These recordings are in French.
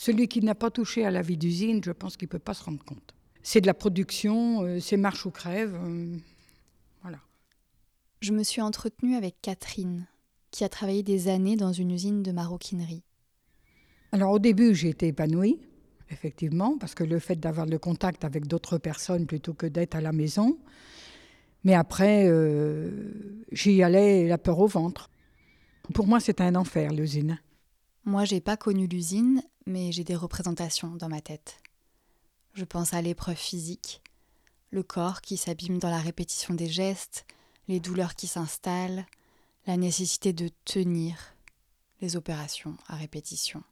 Celui qui n'a pas touché à la vie d'usine, je pense qu'il ne peut pas se rendre compte. C'est de la production, euh, c'est marche ou crève. euh, voilà. Je me suis entretenue avec Catherine, qui a travaillé des années dans une usine de maroquinerie. Alors au début, j'ai été épanouie, effectivement, parce que le fait d'avoir le contact avec d'autres personnes plutôt que d'être à la maison. Mais après, euh, j'y allais la peur au ventre. Pour moi, c'était un enfer, l'usine. Moi, j'ai pas connu l'usine, mais j'ai des représentations dans ma tête. Je pense à l'épreuve physique, le corps qui s'abîme dans la répétition des gestes, les douleurs qui s'installent, la nécessité de tenir, les opérations à répétition.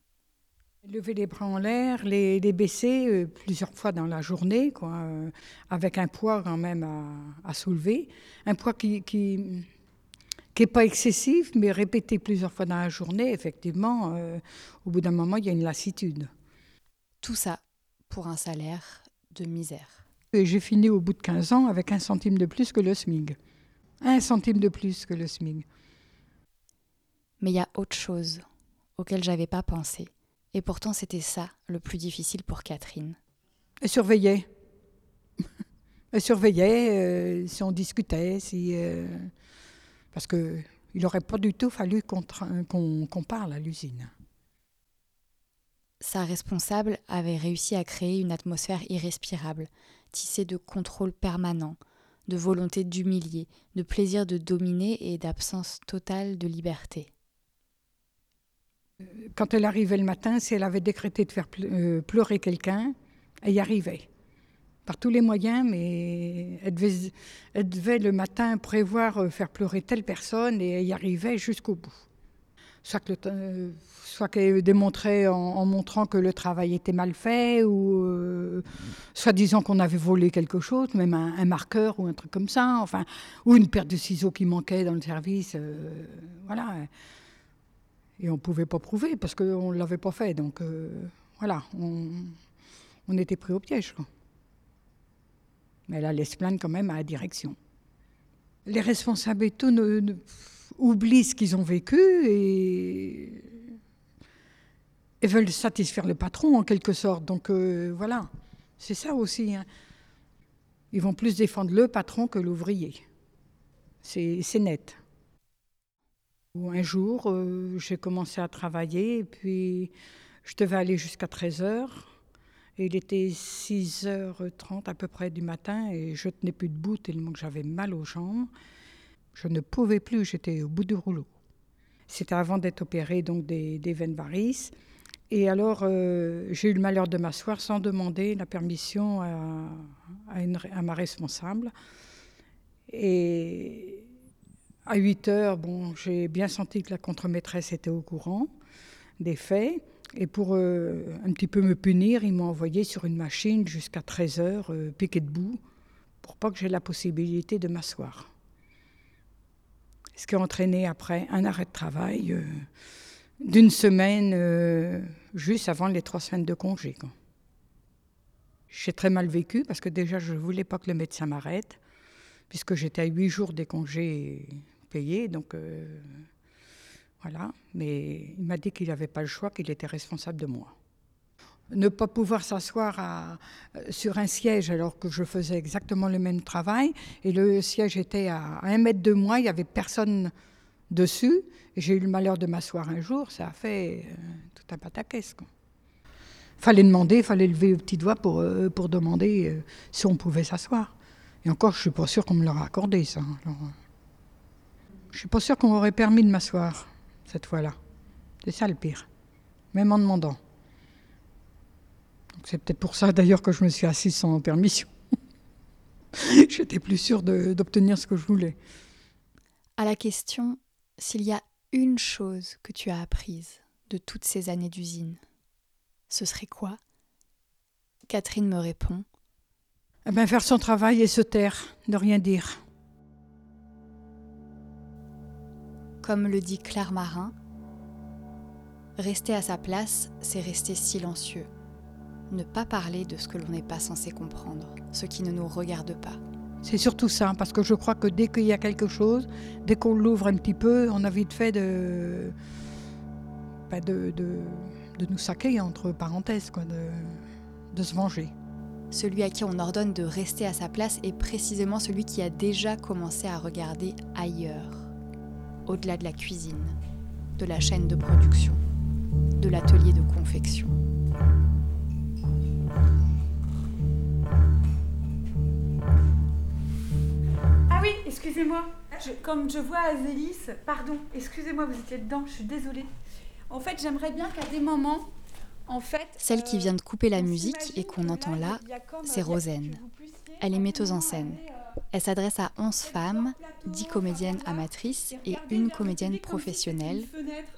Lever les bras en l'air, les, les baisser euh, plusieurs fois dans la journée, quoi, euh, avec un poids quand même à, à soulever. Un poids qui qui, qui est pas excessif, mais répété plusieurs fois dans la journée, effectivement, euh, au bout d'un moment, il y a une lassitude. Tout ça pour un salaire de misère. Et j'ai fini au bout de 15 ans avec un centime de plus que le SMIG. Un centime de plus que le SMIG. Mais il y a autre chose auquel j'avais pas pensé. Et pourtant, c'était ça le plus difficile pour Catherine. Elle surveillait. Elle surveillait euh, si on discutait, si, euh, parce qu'il n'aurait pas du tout fallu qu'on parle à l'usine. Sa responsable avait réussi à créer une atmosphère irrespirable, tissée de contrôle permanent, de volonté d'humilier, de plaisir de dominer et d'absence totale de liberté. Quand elle arrivait le matin, si elle avait décrété de faire euh, pleurer quelqu'un, elle y arrivait. Par tous les moyens, mais elle devait, le matin prévoir euh, faire pleurer telle personne et y arrivait jusqu'au bout. Soit euh, qu'elle démontrait en, montrant que le travail était mal fait, ou euh, soit disant qu'on avait volé quelque chose, même un, marqueur ou un truc comme ça, enfin, ou une paire de ciseaux qui manquait dans le service. voilà. Et on ne pouvait pas prouver parce qu'on ne l'avait pas fait. Donc voilà, on, était pris au piège. Mais elle allait se plaindre quand même à la direction. Les responsables et tout oublient ce qu'ils ont vécu et, veulent satisfaire le patron en quelque sorte. Donc euh, voilà, c'est ça aussi. hein. Ils vont plus défendre le patron que l'ouvrier. C'est net. Un jour, euh, j'ai commencé à travailler et puis je devais aller jusqu'à 13h. Et il était 6h30 à peu près du matin et je tenais plus debout tellement que j'avais mal aux jambes. Je ne pouvais plus, j'étais au bout du rouleau. C'était avant d'être opérée donc des, des veines varices. Et alors, euh, j'ai eu le malheur de m'asseoir sans demander la permission à ma responsable. Et à 8 heures, bon, j'ai bien senti que la contremaîtresse était au courant des faits. Et pour euh, un petit peu me punir, ils m'ont envoyé sur une machine jusqu'à 13 heures, euh, piqué debout, pour pas que j'ai la possibilité de m'asseoir. Ce qui a entraîné après un arrêt de travail euh, d'une semaine, juste avant les trois semaines de congé. J'ai très mal vécu parce que déjà, je ne voulais pas que le médecin m'arrête, puisque j'étais à huit jours des congés payés. Donc, voilà. Mais il m'a dit qu'il n'avait pas le choix, qu'il était responsable de moi. Ne pas pouvoir s'asseoir euh, sur un siège alors que je faisais exactement le même travail, et le siège était à un mètre de moi, il n'y avait personne dessus, j'ai eu le malheur de m'asseoir un jour, ça a fait euh, tout un pataquès. quoi. Fallait demander, fallait lever le petit doigt pour, euh, pour demander euh, si on pouvait s'asseoir. Et encore, je suis pas sûre qu'on me l'aurait accordé, ça. Alors, euh, je suis pas sûre qu'on m'aurait permis de m'asseoir cette fois-là. C'est ça le pire. Même en demandant. C'est peut-être pour ça d'ailleurs que je me suis assise sans permission. J'étais plus sûre d'obtenir ce que je voulais. À la question s'il y a une chose que tu as apprise de toutes ces années d'usine, ce serait quoi? Catherine me répond Eh ben, faire son travail et se taire, ne rien dire. Comme le dit Claire Marin, rester à sa place, c'est rester silencieux. Ne pas parler de ce que l'on n'est pas censé comprendre, ce qui ne nous regarde pas. C'est surtout ça, parce que je crois que dès qu'il y a quelque chose, dès qu'on l'ouvre un petit peu, on a vite fait de, bah, de, de, de nous saquer, entre parenthèses, quoi, de, de se venger. Celui à qui on ordonne de rester à sa place est précisément celui qui a déjà commencé à regarder ailleurs, au-delà de la cuisine, de la chaîne de production, de l'atelier de confection. Ah oui, excusez-moi. Je- comme je vois Azélis, pardon, excusez-moi, vous étiez dedans, je suis désolée. En fait, j'aimerais bien qu'à des moments, en fait... Celle qui vient de couper la musique et qu'on entend là, c'est Rosen. Elle est metteuse en scène. euh, Elle s'adresse à 11 femmes, 10 comédiennes amatrices et une comédienne professionnelle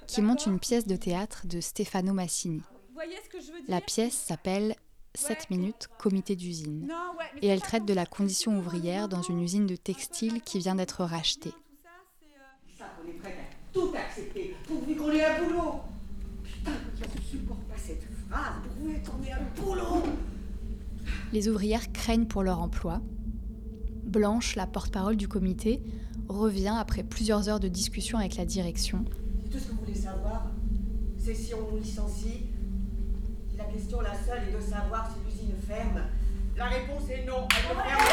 qui monte d'accord une pièce de théâtre de Stefano Massini. La pièce s'appelle 7 minutes comité d'usine et elle traite de la condition ouvrière dans une usine de textile qui vient d'être rachetée. Tout ça, c'est, Ça, on est prêt à tout accepter, pourvu qu'on ait un boulot? Putain, je ne supporte pas cette phrase, pourvu qu'on ait un boulot? Les ouvrières craignent pour leur emploi. Blanche, la porte-parole du comité, revient après plusieurs heures de discussion avec la direction. Tout ce que vous voulez savoir, c'est si on nous licencie. La question, la seule, est de savoir si l'usine ferme. La réponse est non, elle ne ferme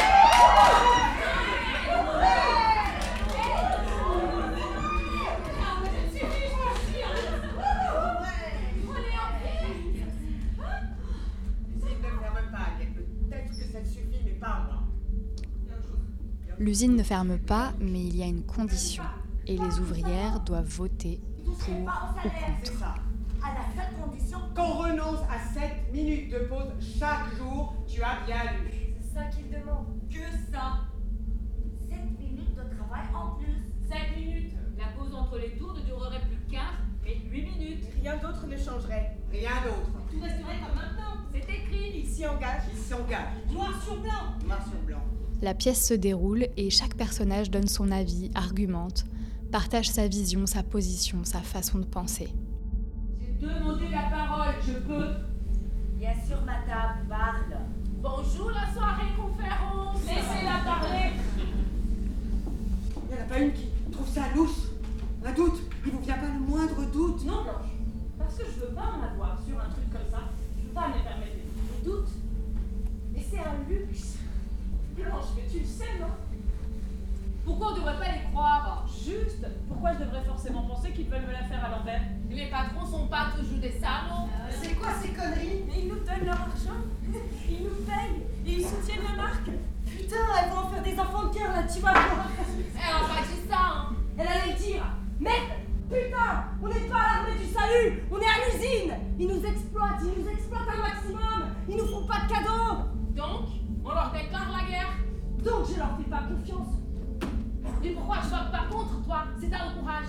pas. L'usine ne ferme pas, mais il y a une condition. Et les ouvrières doivent voter pour ou C'est contre. ça. À la seule condition, Qu'on renonce à 7 minutes de pause chaque jour, tu as bien lu. c'est ça qu'il demande. Que ça 7 minutes de travail en plus. 5 minutes. La pause entre les tours ne durerait plus 15, mais 8 minutes. Rien d'autre ne changerait. Rien d'autre. Tout resterait comme maintenant. C'est écrit. Il s'y engage, il s'engage. Noir sur blanc. Noir sur blanc. La pièce se déroule et chaque personnage donne son avis, argumente, partage sa vision, sa position, sa façon de penser. J'ai demandé la parole, je peux. Bien sûr, madame, parle. Bonjour la soirée conférence. Laissez-la parler. Il n'y en a pas une qui trouve ça louche. Un doute. Il vous vient pas le moindre doute. Non Blanche, parce que je veux pas en avoir sur un truc comme ça. Je veux pas me permettre des doutes. Mais c'est un luxe. Blanche, mais tu le sais, non? Pourquoi on devrait pas les croire? Juste, pourquoi je devrais forcément penser qu'ils veulent me la faire à l'envers? Les patrons sont pas toujours des salauds. C'est quoi ces conneries? Mais ils nous donnent leur argent, ils nous payent, et ils soutiennent la marque. Putain, elles vont en faire des enfants de cœur là, tu vas voir. Pas dit ça, hein Elle allait le dire. Merde Putain On n'est pas à l'armée du salut On est à l'usine Ils nous exploitent, ils nous exploitent un maximum Ils nous font pas de cadeaux Donc, on leur déclare la guerre. Donc je leur fais pas confiance Et pourquoi je vote pas contre toi? C'est un courage.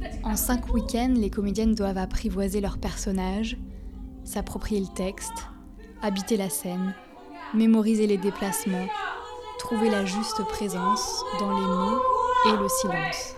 T'as dit que En cinq week-ends, les comédiennes doivent apprivoiser leurs personnages, s'approprier le texte, habiter la scène, mémoriser les déplacements, trouver la juste présence dans les mots et le silence.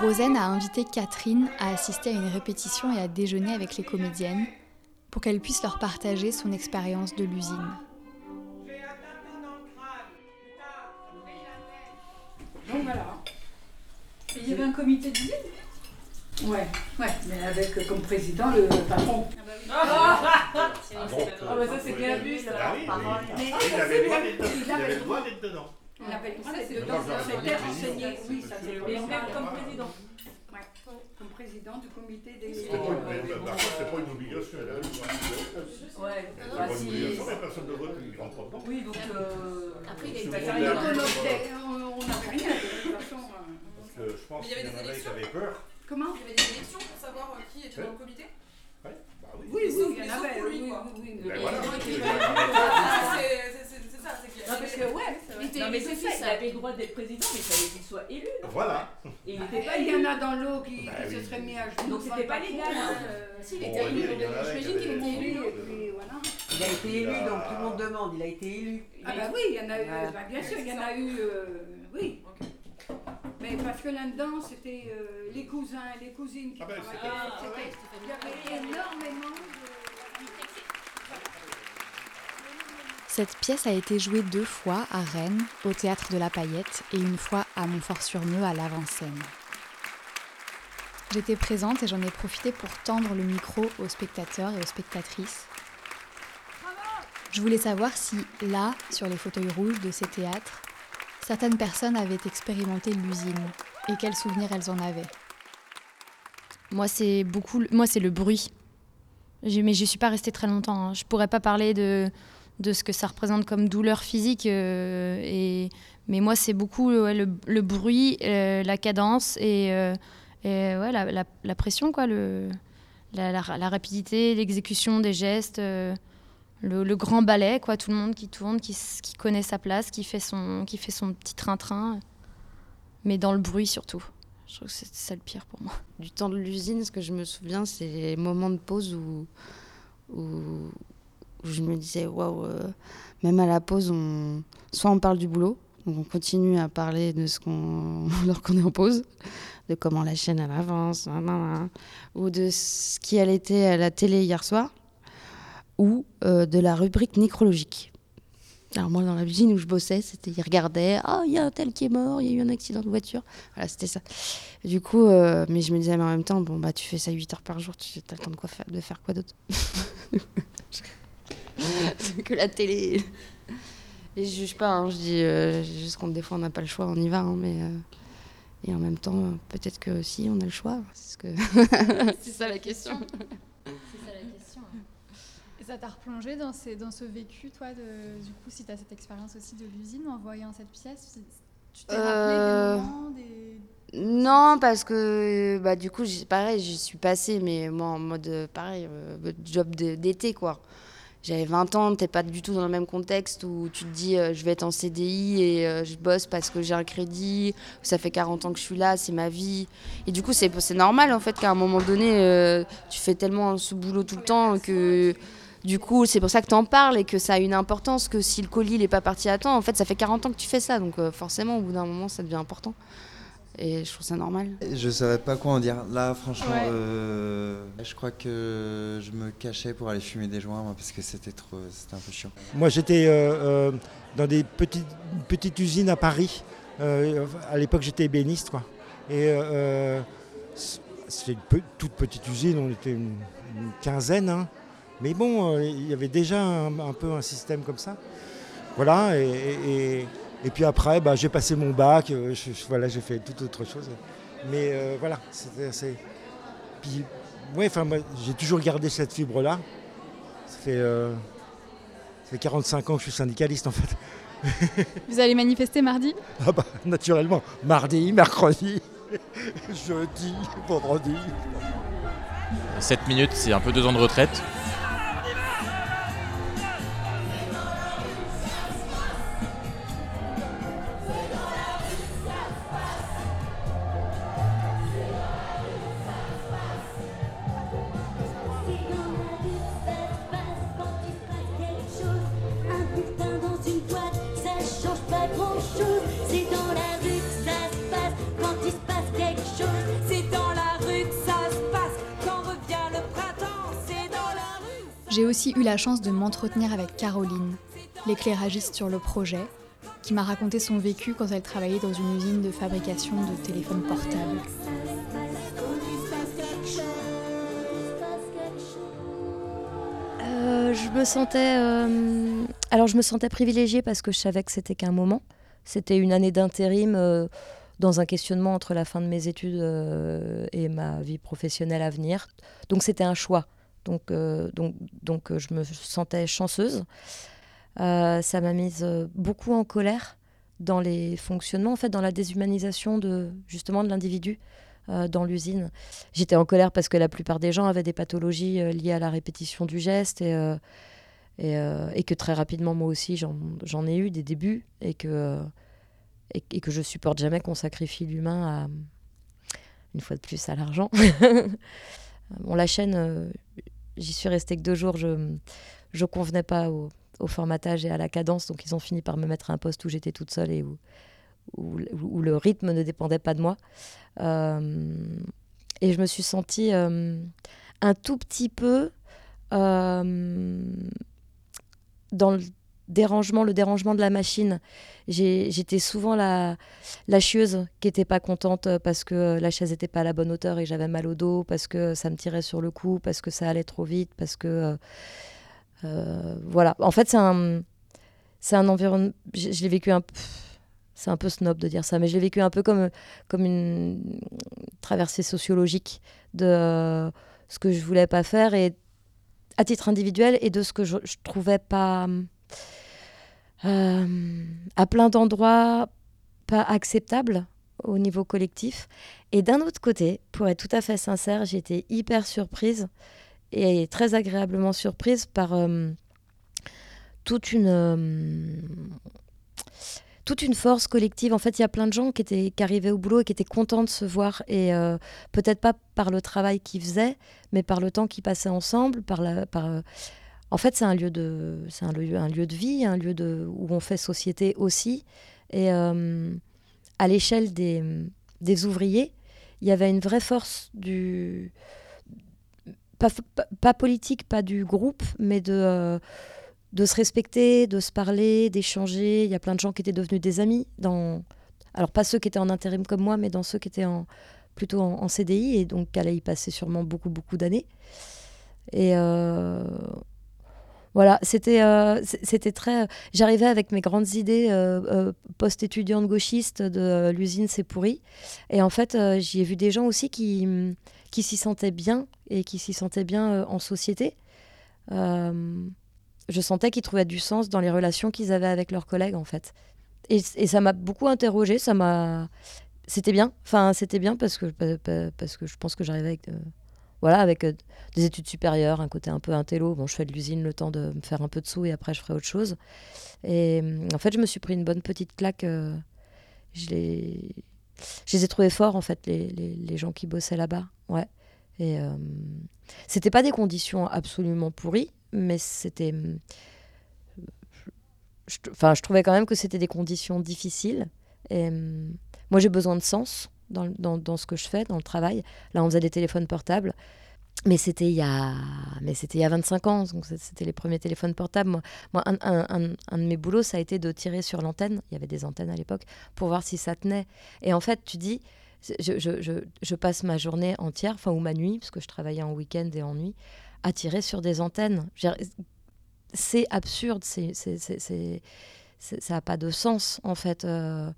Rosen a invité Catherine à assister à une répétition et à déjeuner avec les comédiennes pour qu'elle puisse leur partager son expérience de l'usine. Donc voilà. Et il y avait un comité d'usine Ouais, ouais, mais avec euh, comme président le patron. Ah bah ça c'est bien vu ça Ah. Mais Il avait le droit d'être dedans. Il avait le droit d'être dedans. Il avait le droit Ça, oui, ça c'est comme président comme président du comité des... C'était pas une- Par contre, c'est pas une obligation. là. Ouais, C'est pas une obligation, mais personne ne vote, il rentre pas. Oui, donc... Euh... Après, il y a On n'avait rien, de toute façon. euh. Parce que je pense Mais il y avait qu'il y en avait qui élections. avaient peur. Comment? Il y avait des élections pour savoir euh, qui était dans le comité? Ouais, bah oui. Oui, oui, il y mais en avait, pour lui, oui, oui, oui. Ben voilà. Ah, c'est- c'est- c'est- c'est ça, c'est qu'il y Non, parce que, ouais, était non, mais c'est ça, ça. il avait le droit d'être président, mais il fallait qu'il soit élu. Voilà. Et il n'était pas Il y en a dans l'eau qui, Bah qui oui. se seraient mis à genoux. Donc c'était pas légal. hein. Euh, si, il Bon, était élu. a J'imagine qui qu'il était élu. Et puis voilà. Il a été élu, donc tout le monde demande, il a été élu. Ah bah oui, il y en a eu, bah, bien sûr, il y en a eu, euh, oui. Mais parce que là-dedans, c'était euh, les cousins, les cousines qui Ah ben, travaillaient. Ah, Il y avait énormément de... Cette pièce a été jouée deux fois à Rennes, au théâtre de la Paillette, et une fois à Montfort-sur-Meux, à l'avant-scène. J'étais présente et j'en ai profité pour tendre le micro aux spectateurs et aux spectatrices. Je voulais savoir si, là, sur les fauteuils rouges de ces théâtres, certaines personnes avaient expérimenté l'usine et quels souvenirs elles en avaient. Moi, c'est beaucoup. Moi, c'est le bruit. Mais je suis pas restée très longtemps. hein. Je pourrais pas parler de, de ce que ça représente comme douleur physique. euh, et... Mais moi, c'est beaucoup le, bruit, euh, la cadence et, euh, et, la, la- la pression, quoi, le, la, rapidité, l'exécution des gestes, le, grand ballet, quoi, tout le monde qui tourne, qui, connaît sa place, qui fait son, qui fait son petit train-train. Mais dans le bruit surtout. Je trouve que c'est ça le pire pour moi. du temps de l'usine, ce que je me souviens, c'est les moments de pause où, où, je me disais, waouh, euh, même à la pause, on, soit on parle du boulot, donc on continue à parler de ce qu'on, alors est en pause, de comment la chaîne elle avance, ou de ce qui allait été à la télé hier soir, ou euh, de la rubrique nécrologique. Alors moi, dans la usine où je bossais, c'était, ils regardaient, ah, il y a un tel qui est mort, il y a eu un accident de voiture. Voilà, c'était ça. Du coup, euh, mais je me disais, mais en même temps, bon, bah, tu fais ça 8 heures par jour, tu as le temps de, quoi faire, de faire quoi d'autre Que la télé. Et je juge pas, hein, je dis euh, juste qu'on des fois on n'a pas le choix, on y va, hein, mais. euh, et en même temps, peut-être que si on a le choix, c'est ce que. c'est. C'est ça la question. Ça t'a replongé dans, ces, dans ce vécu, toi, de, du coup, si tu as cette expérience aussi de l'usine en voyant cette pièce, tu t'es Euh, rappelé des moments, des... Non, parce que bah, du coup, pareil, j'y suis passée, mais moi en mode euh, pareil, euh, job d'été quoi. J'avais 20 ans, t'es pas du tout dans le même contexte où tu te dis euh, je vais être en CDI et euh, je bosse parce que j'ai un crédit, ça fait 40 ans que je suis là, c'est ma vie. Et du coup, c'est normal en fait qu'à un moment donné, euh, tu fais tellement ce boulot tout le temps que du coup, c'est pour ça que tu en parles et que ça a une importance que si le colis n'est pas parti à temps, en fait, ça fait 40 ans que tu fais ça, donc euh, forcément, au bout d'un moment, ça devient important. Et je trouve ça normal. Je savais pas quoi en dire. Là, franchement, Ouais. euh, je crois que je me cachais pour aller fumer des joints, moi, parce que c'était trop, c'était un peu chiant. Moi, j'étais euh, euh, dans des petites, petites usines à Paris. Euh, à l'époque, j'étais ébéniste, quoi. Et euh, c'était une toute petite usine, on était une, une quinzaine. hein. Mais bon, euh, il y avait déjà un, un peu un système comme ça. Voilà, et, et- et- et puis après, bah, j'ai passé mon bac, euh, je- je- voilà, j'ai fait toute autre chose. Mais euh, voilà, c'était assez. Puis, ouais, enfin, moi, j'ai toujours gardé cette fibre-là. Ça fait, euh, ça fait 45 ans que je suis syndicaliste en fait. Vous allez manifester mardi? Ah bah, naturellement, mardi, mercredi, jeudi, vendredi. 7 minutes, c'est un peu deux ans de retraite. La chance de m'entretenir avec Caroline, l'éclairagiste sur le projet, qui m'a raconté son vécu quand elle travaillait dans une usine de fabrication de téléphones portables. Euh, je me sentais, euh, alors je me sentais privilégiée parce que je savais que c'était qu'un moment. C'était une année d'intérim euh, dans un questionnement entre la fin de mes études et ma vie professionnelle à venir. Donc c'était un choix. Donc, euh, donc, donc euh, je me sentais chanceuse. Euh, ça m'a mise beaucoup en colère dans les fonctionnements, en fait, dans la déshumanisation de justement de l'individu dans l'usine. J'étais en colère parce que la plupart des gens avaient des pathologies liées à la répétition du geste et, Et, que très rapidement, moi aussi, j'en ai eu des débuts et que, et, et que je supporte jamais qu'on sacrifie l'humain à, une fois de plus, à l'argent. bon, la chaîne, j'y suis restée que deux jours. Je ne convenais pas au, formatage et à la cadence, donc ils ont fini par me mettre à un poste où j'étais toute seule et où, où, où le rythme ne dépendait pas de moi. Euh, et je me suis sentie euh, un tout petit peu euh, dans le dérangement, le dérangement de la machine. J'étais souvent la, la chieuse qui n'était pas contente parce que la chaise n'était pas à la bonne hauteur et j'avais mal au dos, parce que ça me tirait sur le cou, parce que ça allait trop vite, parce que... euh, euh, voilà. En fait, c'est un, environnement... Je, l'ai vécu un peu... C'est un peu snob de dire ça, mais je l'ai vécu un peu comme, comme une traversée sociologique de euh, ce que je voulais pas faire et à titre individuel et de ce que je, je trouvais pas à plein d'endroits pas acceptable au niveau collectif. Et d'un autre côté, pour être tout à fait sincère, j'ai été hyper surprise et très agréablement surprise par euh, toute une euh, toute une force collective. En fait, il y a plein de gens qui, étaient, qui arrivaient au boulot et qui étaient contents de se voir. Et euh, peut-être pas par le travail qu'ils faisaient, mais par le temps qu'ils passaient ensemble. Par la, par, euh, En fait, c'est un, lieu de, c'est un, lieu, un lieu de vie, un lieu de, où on fait société aussi. Et euh, à l'échelle des, des ouvriers, il y avait une vraie force du... Pas, pas, politique, pas du groupe, mais de... euh, de se respecter, de se parler, d'échanger. Il y a plein de gens qui étaient devenus des amis. Dans... Alors, pas ceux qui étaient en intérim comme moi, mais dans ceux qui étaient en... plutôt en, CDI, et donc allaient y passer sûrement beaucoup, beaucoup d'années. Et euh, voilà, c'était euh, c'était très. J'arrivais avec mes grandes idées euh, euh, post-étudiante gauchiste de euh, l'usine c'est pourri. Et en fait, euh, j'y ai vu des gens aussi qui, qui s'y sentaient bien et qui s'y sentaient bien euh, en société. Euh, je sentais qu'ils trouvaient du sens dans les relations qu'ils avaient avec leurs collègues, en fait. Et, et ça m'a beaucoup interrogée, ça m'a... C'était bien, enfin, c'était bien parce que, pa- pa- parce que je pense que j'arrivais avec, euh, voilà, avec euh, des études supérieures, un côté un peu intello. Bon, je fais de l'usine le temps de me faire un peu de sous et après je ferai autre chose. Et hum, en fait, je me suis pris une bonne petite claque. euh, je, les... je les ai trouvés forts, en fait, les, les, les gens qui bossaient là-bas. Ouais. Et euh, c'était pas des conditions absolument pourries, mais c'était. je, enfin, je trouvais quand même que c'était des conditions difficiles. Et hum, moi, j'ai besoin de sens dans, ce que je fais, dans le travail. Là, on faisait des téléphones portables. Mais c'était il y a, il y a 25 ans, donc c'était les premiers téléphones portables. Moi, un, de mes boulots, ça a été de tirer sur l'antenne. Il y avait des antennes à l'époque pour voir si ça tenait. Et en fait, tu dis, je, passe ma journée entière, enfin ou ma nuit, parce que je travaillais en week-end et en nuit, à tirer sur des antennes. C'est absurde, c'est- ça n'a pas de sens en fait. euh.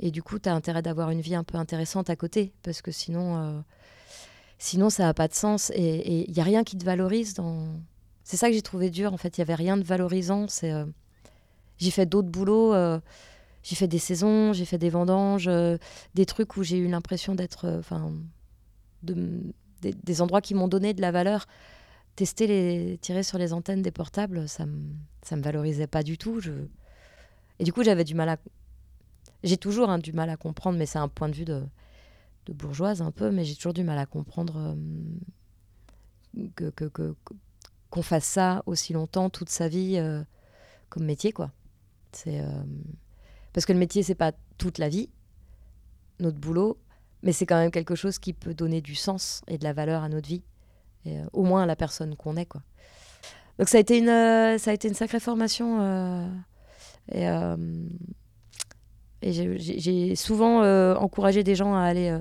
Et du coup, tu as intérêt d'avoir une vie un peu intéressante à côté, parce que sinon, euh, sinon ça n'a pas de sens. Et il n'y a rien qui te valorise dans. C'est ça que j'ai trouvé dur en fait. Il n'y avait rien de valorisant. C'est, euh, J'ai fait d'autres boulots. euh, J'ai fait des saisons, j'ai fait des vendanges, des trucs où j'ai eu l'impression d'être. Enfin. de des, endroits qui m'ont donné de la valeur. Tester les. tirer sur les antennes des portables, ça ça me valorisait pas du tout. Je... Et du coup, j'avais du mal à. J'ai toujours hein, du mal à comprendre, mais c'est un point de vue de, bourgeoise un peu, mais j'ai toujours du mal à comprendre euh, que, qu'on fasse ça aussi longtemps, toute sa vie, euh, comme métier, quoi. C'est euh, parce que le métier, c'est pas toute la vie, notre boulot, mais c'est quand même quelque chose qui peut donner du sens et de la valeur à notre vie, au moins à la personne qu'on est, quoi. Donc ça a été une, ça a été une sacrée formation. et et j'ai- souvent euh, encouragé des gens à aller euh,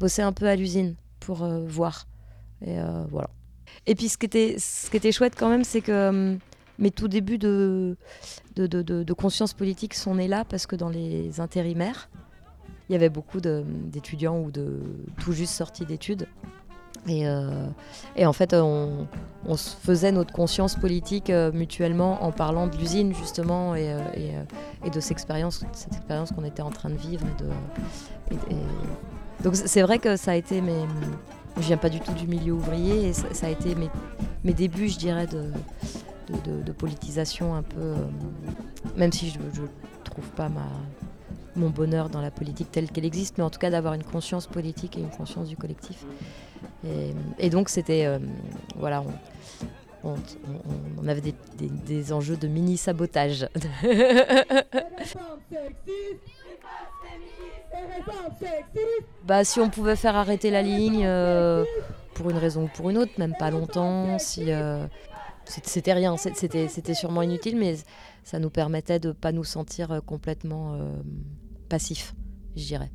bosser un peu à l'usine pour euh, voir. Et voilà. Et puis ce qui était, chouette quand même, c'est que euh, mes tout débuts de, de, conscience politique sont nés là parce que dans les intérimaires, il y avait beaucoup de- d'étudiants ou de tout juste sortis d'études. Et, euh, et en fait, on, se faisait notre conscience politique euh, mutuellement en parlant de l'usine, justement, et, euh, et, de cette expérience, cette expérience qu'on était en train de vivre. Donc c'est vrai que ça a été mes... Je viens pas du tout du milieu ouvrier, et ça, a été mes, mes débuts, je dirais, de, politisation un peu, même si je ne trouve pas ma, mon bonheur dans la politique telle qu'elle existe, mais en tout cas d'avoir une conscience politique et une conscience du collectif. Et, donc c'était, euh, voilà, on, avait des, enjeux de mini-sabotage. bah, si on pouvait faire arrêter la ligne euh, pour une raison ou pour une autre, même pas longtemps, si euh, c'était rien, c'était sûrement inutile, mais ça nous permettait de pas nous sentir complètement passifs, je dirais.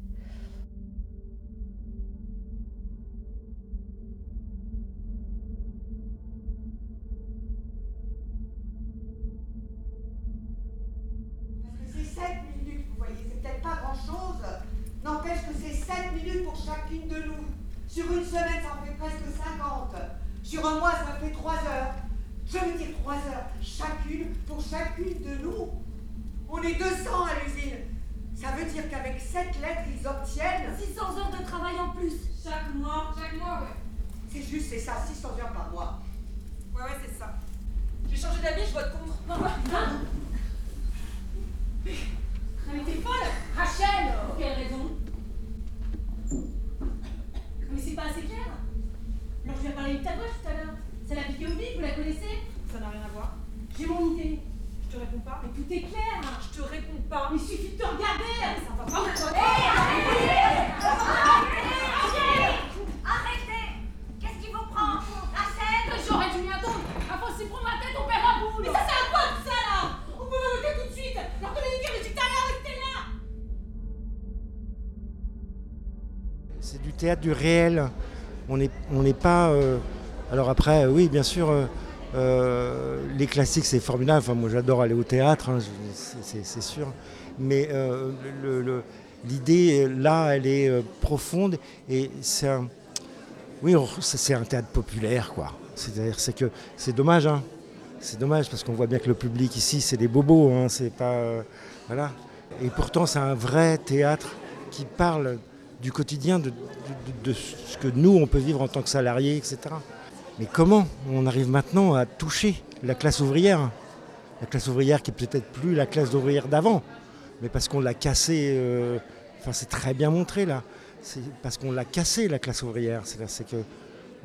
Parce que c'est 7 minutes, vous voyez, c'est peut-être pas grand-chose. N'empêche que c'est 7 minutes pour chacune de nous. Sur une semaine, ça en fait presque 50. Sur un mois, ça fait 3 heures. Je veux dire 3 heures chacune pour chacune de nous. On est 200 à l'usine. Ça veut dire qu'avec 7 lettres, ils obtiennent 600 heures de travail en plus. Chaque mois, chaque mois, ouais. C'est juste, c'est ça, 600 heures par mois. Ouais, ouais, c'est ça. J'ai changé d'avis, je vote contre. Non, non. Mais t'es folle Rachel Pour quelle raison? Mais c'est pas assez clair Alors je viens parler de ta voix tout à l'heure. C'est la piquée au vif, vous la connaissez? Ça n'a rien à voir. J'ai mon idée. Je te réponds pas. Mais tout est clair. Je te réponds pas. Il suffit de te regarder. Ça va pas ou quoi Arrêtez. Qu'est-ce qui vous prend? Rachel J'aurais dû m'y attendre. Avant de s'y prendre la tête, on perd la boule. Mais ça sert à quoi tout ça là. On peut me voter tout de suite. Leur communiquer, mais j'étais à rester là. C'est du théâtre du réel. On n'est on n'est pas. euh, Alors après, oui, bien sûr, euh, euh, les classiques, c'est formidable. Enfin, moi, j'adore aller au théâtre, hein, c'est- sûr. Mais euh, l'idée, là, elle est euh, profonde et c'est un. Oui, c'est un théâtre populaire, quoi. C'est-à-dire, c'est que c'est dommage, hein. C'est dommage parce qu'on voit bien que le public ici, c'est des bobos, hein, c'est pas. voilà. Et pourtant, c'est un vrai théâtre qui parle du quotidien, de ce que nous, on peut vivre en tant que salariés, etc. Mais comment on arrive maintenant à toucher la classe ouvrière? La classe ouvrière qui est peut-être plus la classe ouvrière d'avant, mais parce qu'on l'a cassée, euh, enfin c'est très bien montré là, parce qu'on l'a cassée la classe ouvrière, c'est que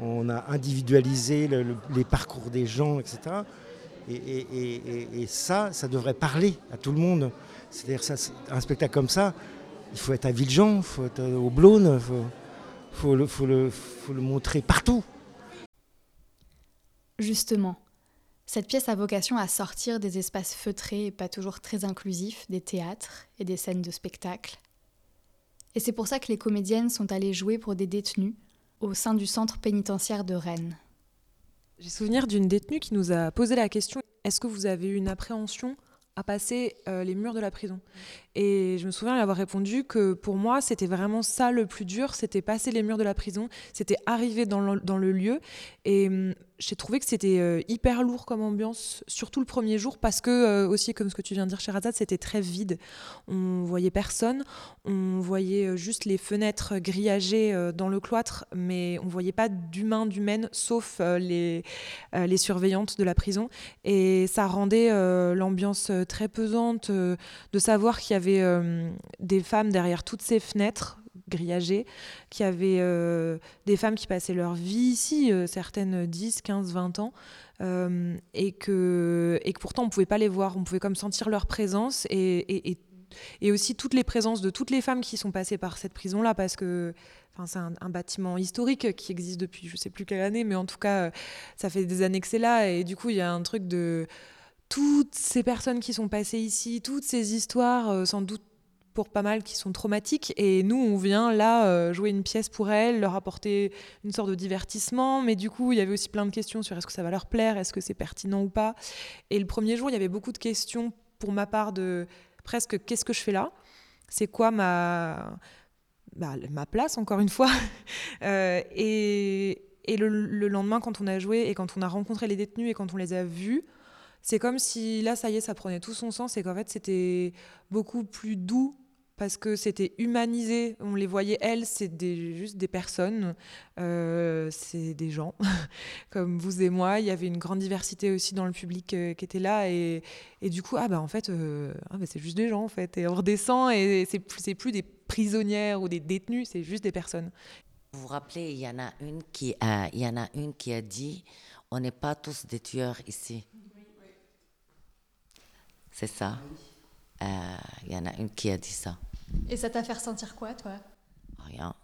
on a individualisé le- le- les parcours des gens, etc. Et, ça, ça devrait parler à tout le monde. C'est-à-dire un spectacle comme ça, il faut être à Villejean, il faut être au Blône, il faut le montrer partout. Justement, cette pièce a vocation à sortir des espaces feutrés et pas toujours très inclusifs des théâtres et des scènes de spectacle. Et c'est pour ça que les comédiennes sont allées jouer pour des détenus au sein du centre pénitentiaire de Rennes. J'ai souvenir d'une détenue qui nous a posé la question est-ce que vous avez eu une appréhension à passer euh, les murs de la prison? Et je me souviens lui avoir répondu que pour moi, c'était vraiment ça le plus dur c'était passer les murs de la prison, c'était arriver dans le, dans le lieu. Et hum, j'ai trouvé que c'était euh, hyper lourd comme ambiance, surtout le premier jour, parce que, euh, aussi, comme ce que tu viens de dire, Sherazade, c'était très vide. On voyait personne, on voyait euh, juste les fenêtres grillagées dans le cloître, mais on voyait pas d'humain, d'humaine, sauf les, les surveillantes de la prison. Et ça rendait l'ambiance très pesante de savoir qu'il y avait euh, des femmes derrière toutes ces fenêtres grillagées, qu'il y avait euh, des femmes qui passaient leur vie ici, euh, certaines 10, 15, 20 ans, et, que, et que pourtant on ne pouvait pas les voir, on pouvait comme sentir leur présence et, et, aussi toutes les présences de toutes les femmes qui sont passées par cette prison-là, parce que Enfin, c'est un, un bâtiment historique qui existe depuis je sais plus quelle année, mais en tout cas, ça fait des années que c'est là. Et du coup, il y a un truc de toutes ces personnes qui sont passées ici, toutes ces histoires, euh, sans doute pour pas mal qui sont traumatiques. Et nous, on vient là euh, jouer une pièce pour elles, leur apporter une sorte de divertissement. Mais du coup, il y avait aussi plein de questions sur est-ce que ça va leur plaire, est-ce que c'est pertinent ou pas. Et le premier jour, il y avait beaucoup de questions pour ma part de presque qu'est-ce que je fais là? C'est quoi ma bah, ma place, encore une fois? Euh, et le, le lendemain, quand on a joué et quand on a rencontré les détenus et quand on les a vus, c'est comme si là, ça y est, ça prenait tout son sens et qu'en fait, c'était beaucoup plus doux parce que c'était humanisé. On les voyait, elles, c'est juste des personnes, euh, c'est des gens comme vous et moi. Il y avait une grande diversité aussi dans le public euh, qui était là. Et, et, du coup, ah bah en fait, euh, ah bah, c'est juste des gens en fait. Et on redescend et c'est plus, plus des prisonnières ou des détenus, c'est juste des personnes. Vous vous rappelez, il y en a une qui a, il y en a, une qui a dit on n'est pas tous des tueurs ici. C'est ça. Il y en a une qui a dit ça. Et ça t'a fait ressentir quoi, toi? Rien.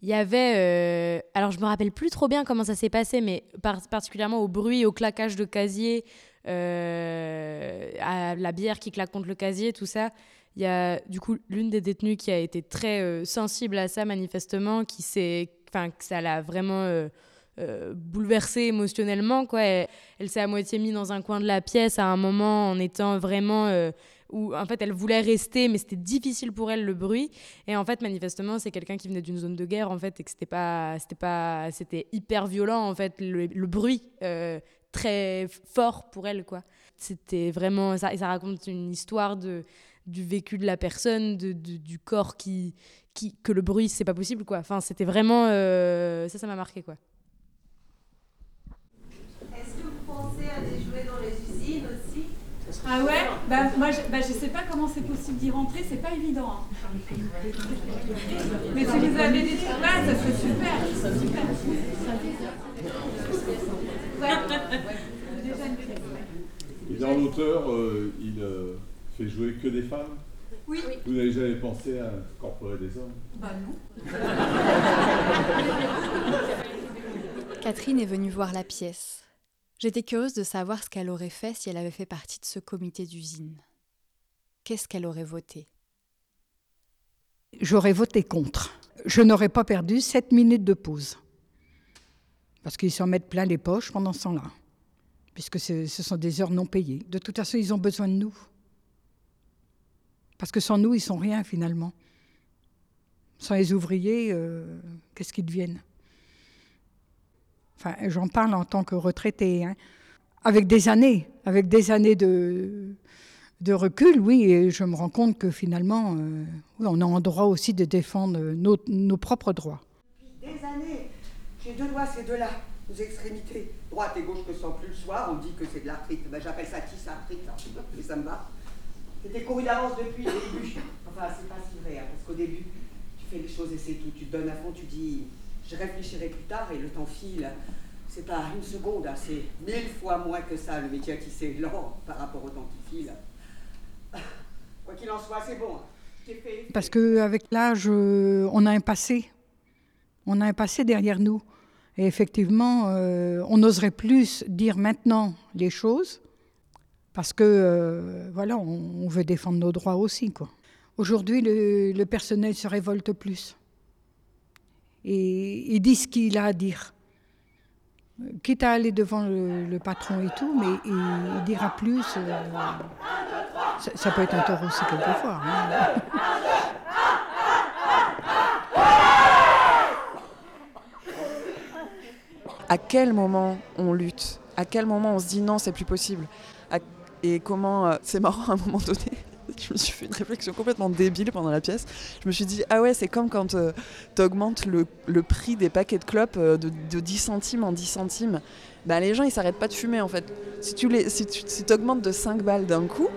Il y avait. Euh, alors, je me rappelle plus trop bien comment ça s'est passé, mais particulièrement au bruit, au claquage de casier, euh, à la bière qui claque contre le casier, tout ça. Il y a du coup l'une des détenues qui a été très euh, sensible à ça, manifestement, qui s'est. Enfin, que ça l'a vraiment. Bouleversée émotionnellement. Quoi. Elle, s'est à moitié mise dans un coin de la pièce à un moment en étant vraiment où en fait elle voulait rester, mais c'était difficile pour elle le bruit. Et en fait, manifestement, c'est quelqu'un qui venait d'une zone de guerre en fait et que c'était pas, c'était pas, c'était hyper violent en fait le, bruit euh, très fort pour elle quoi. C'était vraiment ça raconte une histoire de du vécu de la personne, de, du corps qui, qui que le bruit c'est pas possible quoi. Enfin, c'était vraiment euh, ça, ça m'a marqué quoi. Est-ce que vous pensez à des jouets dans les usines aussi ah ouais bah, Moi, je, bah, je sais pas comment c'est possible d'y rentrer, c'est pas évident. Hein. Mais si vous avez des trucs là, ça serait super. super. Et dans l'auteur, euh, il euh, fait jouer que des femmes? Oui. Vous n'avez jamais pensé à incorporer des hommes? Bah non. Catherine est venue voir la pièce. J'étais curieuse de savoir ce qu'elle aurait fait si elle avait fait partie de ce comité d'usine. Qu'est-ce qu'elle aurait voté? J'aurais voté contre. Je n'aurais pas perdu 7 minutes de pause. Parce qu'ils s'en mettent plein les poches pendant ce temps-là. Puisque ce sont des heures non payées. De toute façon, ils ont besoin de nous. Parce que sans nous, ils sont rien finalement. Sans les ouvriers, euh, qu'est-ce qu'ils deviennent? Enfin, j'en parle en tant que retraité. Hein. Avec des années, avec des années de, recul, oui, et je me rends compte que finalement, euh, on a en droit aussi de défendre nos, propres droits. Depuis des années, j'ai deux doigts, ces deux-là, aux extrémités, droite et gauche, que sens plus le soir. On dit que c'est de l'arthrite. Ben, J'appelle ça tisarthrite, mais ça me va. C'était couru d'avance depuis le début. Enfin, c'est pas si vrai, hein, parce qu'au début, tu fais les choses et c'est tout. Tu te donnes à fond, tu dis je réfléchirai plus tard et le temps file. C'est pas une seconde, hein, c'est mille fois moins que ça le métier qui c'est lent par rapport au temps qui file. Quoi qu'il en soit, c'est bon. Parce qu'avec l'âge, euh, on a un passé. On a un passé derrière nous. Et effectivement, euh, on n'oserait plus dire maintenant les choses parce que euh, voilà, on, veut défendre nos droits aussi. Aujourd'hui, le, le personnel se révolte plus et il dit ce qu'il a à dire. Quitte à aller devant le, patron et tout, mais il, dira plus. Euh, ça, peut être un tort aussi quelquefois. Hein. À quel moment on lutte? À quel moment on se dit non, c'est plus possible? Et comment. Euh, c'est marrant à un moment donné je me suis fait une réflexion complètement débile pendant la pièce. Je me suis dit, ah ouais, c'est comme quand euh, tu augmentes le, le, prix des paquets de clopes euh, de, de, 10 centimes en 10 centimes. Ben, les gens, ils s'arrêtent pas de fumer en fait. Si tu, les, si tu si augmentes de 5 balles d'un coup,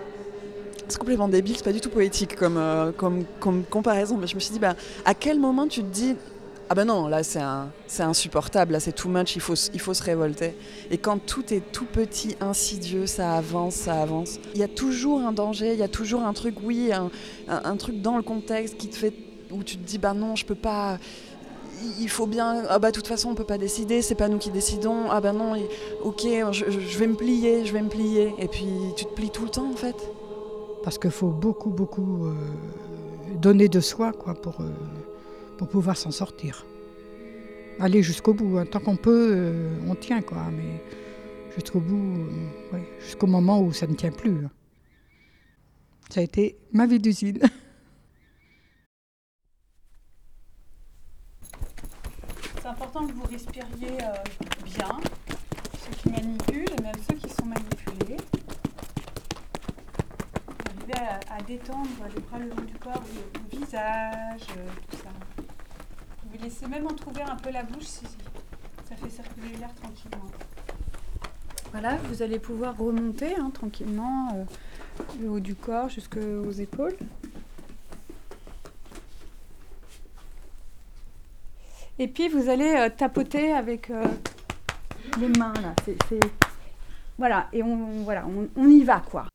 c'est complètement débile, c'est pas du tout poétique comme, euh, comme, comme, comparaison. Mais je me suis dit, bah, à quel moment tu te dis, ah ben non, là c'est insupportable, là c'est too much, il faut, il faut se révolter. Et quand tout est tout petit, insidieux, ça avance, ça avance. Il y a toujours un danger, il y a toujours un truc, oui, un, truc dans le contexte qui te fait, où tu te dis, bah non, je peux pas, il faut bien, ah bah de toute façon on peut pas décider, c'est pas nous qui décidons, ah bah non, ok, je, je, vais me plier, je vais me plier. Et puis tu te plies tout le temps en fait. Parce qu'il faut beaucoup, beaucoup euh, donner de soi quoi, pour... Euh, pour pouvoir s'en sortir. Aller jusqu'au bout, hein. tant qu'on peut, euh, on tient quoi, mais jusqu'au bout, euh, jusqu'au moment où ça ne tient plus. Hein. Ça a été ma vie d'usine. C'est important que vous respiriez euh, bien, ceux qui manipulent et même ceux qui sont manipulés. à détendre les bras le long du corps, le visage, tout ça. Vous pouvez laisser même entrouvrir un peu la bouche si ça fait circuler l'air tranquillement. Voilà, vous allez pouvoir remonter hein, tranquillement euh, le haut du corps jusqu'aux épaules. Et puis vous allez euh, tapoter avec euh, les mains là. C'est, c'est- Voilà, et on, voilà, on, on y va quoi.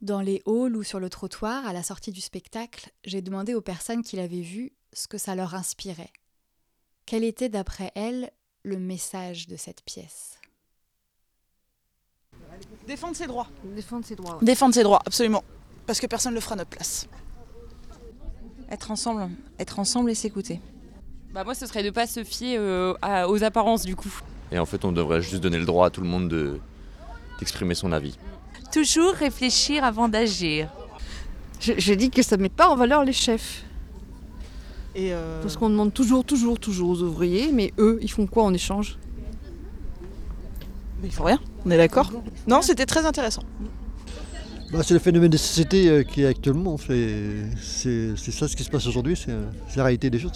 Dans les halls ou sur le trottoir, à la sortie du spectacle, j'ai demandé aux personnes qui l'avaient vu ce que ça leur inspirait. Quel était, d'après elles, le message de cette pièce? Défendre ses droits. Défendre ses droits. Défendre ses droits, absolument. Parce que personne ne le fera à notre place. Être ensemble, être ensemble et s'écouter. Bah moi, ce serait de pas se fier euh, à- aux apparences du coup. Et en fait, on devrait juste donner le droit à tout le monde de- d'exprimer son avis. Toujours réfléchir avant d'agir. Je, je dis que ça met pas en valeur les chefs. Et euh, Parce qu'on demande toujours, toujours, toujours aux ouvriers, mais eux, ils font quoi en échange? Mais il faut rien, on est d'accord? Non, c'était très intéressant. Bah, c'est le phénomène de société euh, qui est actuellement. C'est c'est- c'est ça ce qui se passe aujourd'hui, c'est euh, c'est la réalité des choses.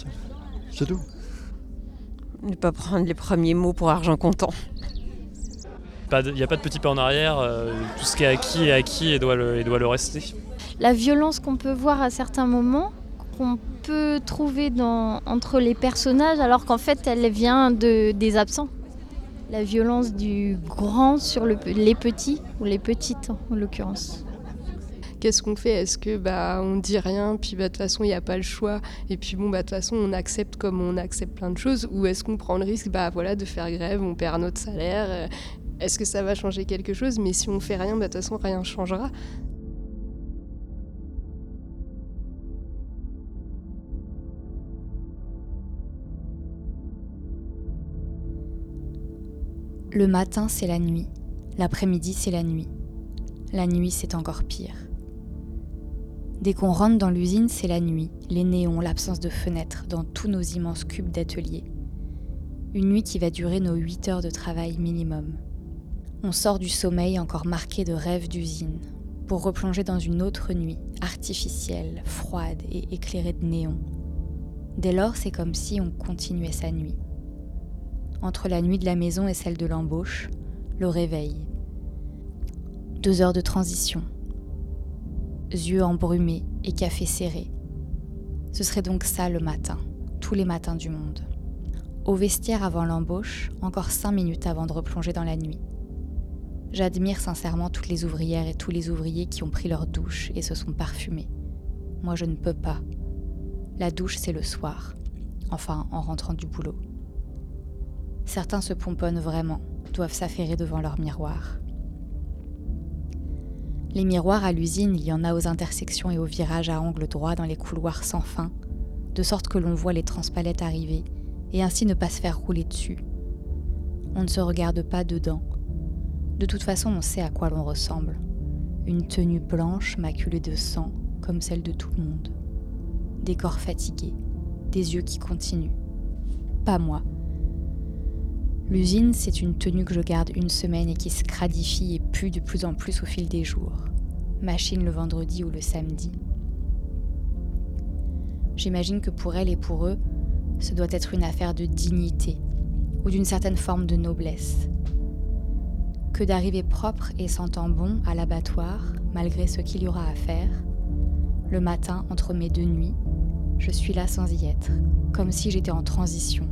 C'est tout. Ne pas prendre les premiers mots pour argent comptant. Il n'y a pas de petit pas en arrière, euh, tout ce qui est acquis est acquis et doit le, et doit le rester. La violence qu'on peut voir à certains moments, qu'on peut trouver dans, entre les personnages, alors qu'en fait elle vient de, des absents. La violence du grand sur le- les petits, ou les petites en l'occurrence. Qu'est-ce qu'on fait? Est-ce que bah on dit rien puis bah de toute façon il n'y a pas le choix et puis bon bah de toute façon on accepte comme on accepte plein de choses ou est-ce qu'on prend le risque bah voilà de faire grève, on perd notre salaire? Est-ce que ça va changer quelque chose? Mais si on fait rien bah de toute façon rien changera. Le matin, c'est la nuit. L'après-midi, c'est la nuit. La nuit, c'est encore pire. Dès qu'on rentre dans l'usine, c'est la nuit, les néons, l'absence de fenêtres dans tous nos immenses cubes d'atelier. Une nuit qui va durer nos 8 heures de travail minimum. On sort du sommeil encore marqué de rêves d'usine, pour replonger dans une autre nuit, artificielle, froide et éclairée de néons. Dès lors, c'est comme si on continuait sa nuit. Entre la nuit de la maison et celle de l'embauche, le réveil. Deux heures de transition. Yeux embrumés et café serré. Ce serait donc ça le matin, tous les matins du monde. Au vestiaire avant l'embauche, encore cinq minutes avant de replonger dans la nuit. J'admire sincèrement toutes les ouvrières et tous les ouvriers qui ont pris leur douche et se sont parfumés. Moi, je ne peux pas. La douche, c'est le soir. Enfin, en rentrant du boulot. Certains se pomponnent vraiment, doivent s'affairer devant leur miroir. Les miroirs à l'usine, il y en a aux intersections et aux virages à angle droit dans les couloirs sans fin, de sorte que l'on voit les transpalettes arriver et ainsi ne pas se faire rouler dessus. On ne se regarde pas dedans. De toute façon, on sait à quoi l'on ressemble. Une tenue blanche maculée de sang, comme celle de tout le monde. Des corps fatigués, des yeux qui continuent. Pas moi. L'usine, c'est une tenue que je garde une semaine et qui se cradifie et pue de plus en plus au fil des jours. Machine le vendredi ou le samedi. J'imagine que pour elle et pour eux, ce doit être une affaire de dignité ou d'une certaine forme de noblesse. Que d'arriver propre et sentant bon à l'abattoir, malgré ce qu'il y aura à faire, le matin entre mes deux nuits, je suis là sans y être, comme si j'étais en transition.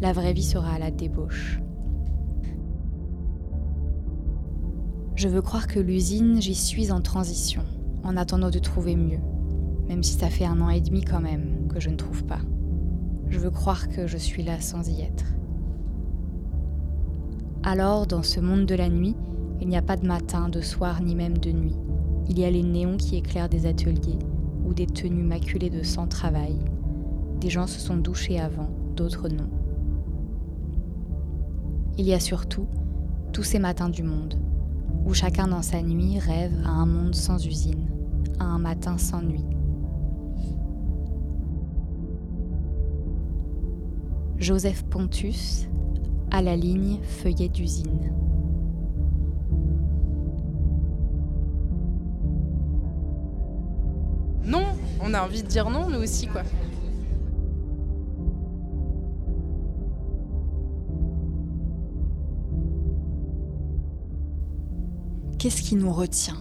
La vraie vie sera à la débauche. Je veux croire que l'usine, j'y suis en transition, en attendant de trouver mieux, même si ça fait un an et demi quand même que je ne trouve pas. Je veux croire que je suis là sans y être. Alors, dans ce monde de la nuit, il n'y a pas de matin, de soir, ni même de nuit. Il y a les néons qui éclairent des ateliers, ou des tenues maculées de sang travail. Des gens se sont douchés avant, d'autres non. Il y a surtout tous ces matins du monde, où chacun dans sa nuit rêve à un monde sans usine, à un matin sans nuit. Joseph Pontus, à la ligne feuillet d'usine. on a envie de dire non, nous aussi, quoi. Qu'est-ce qui nous retient?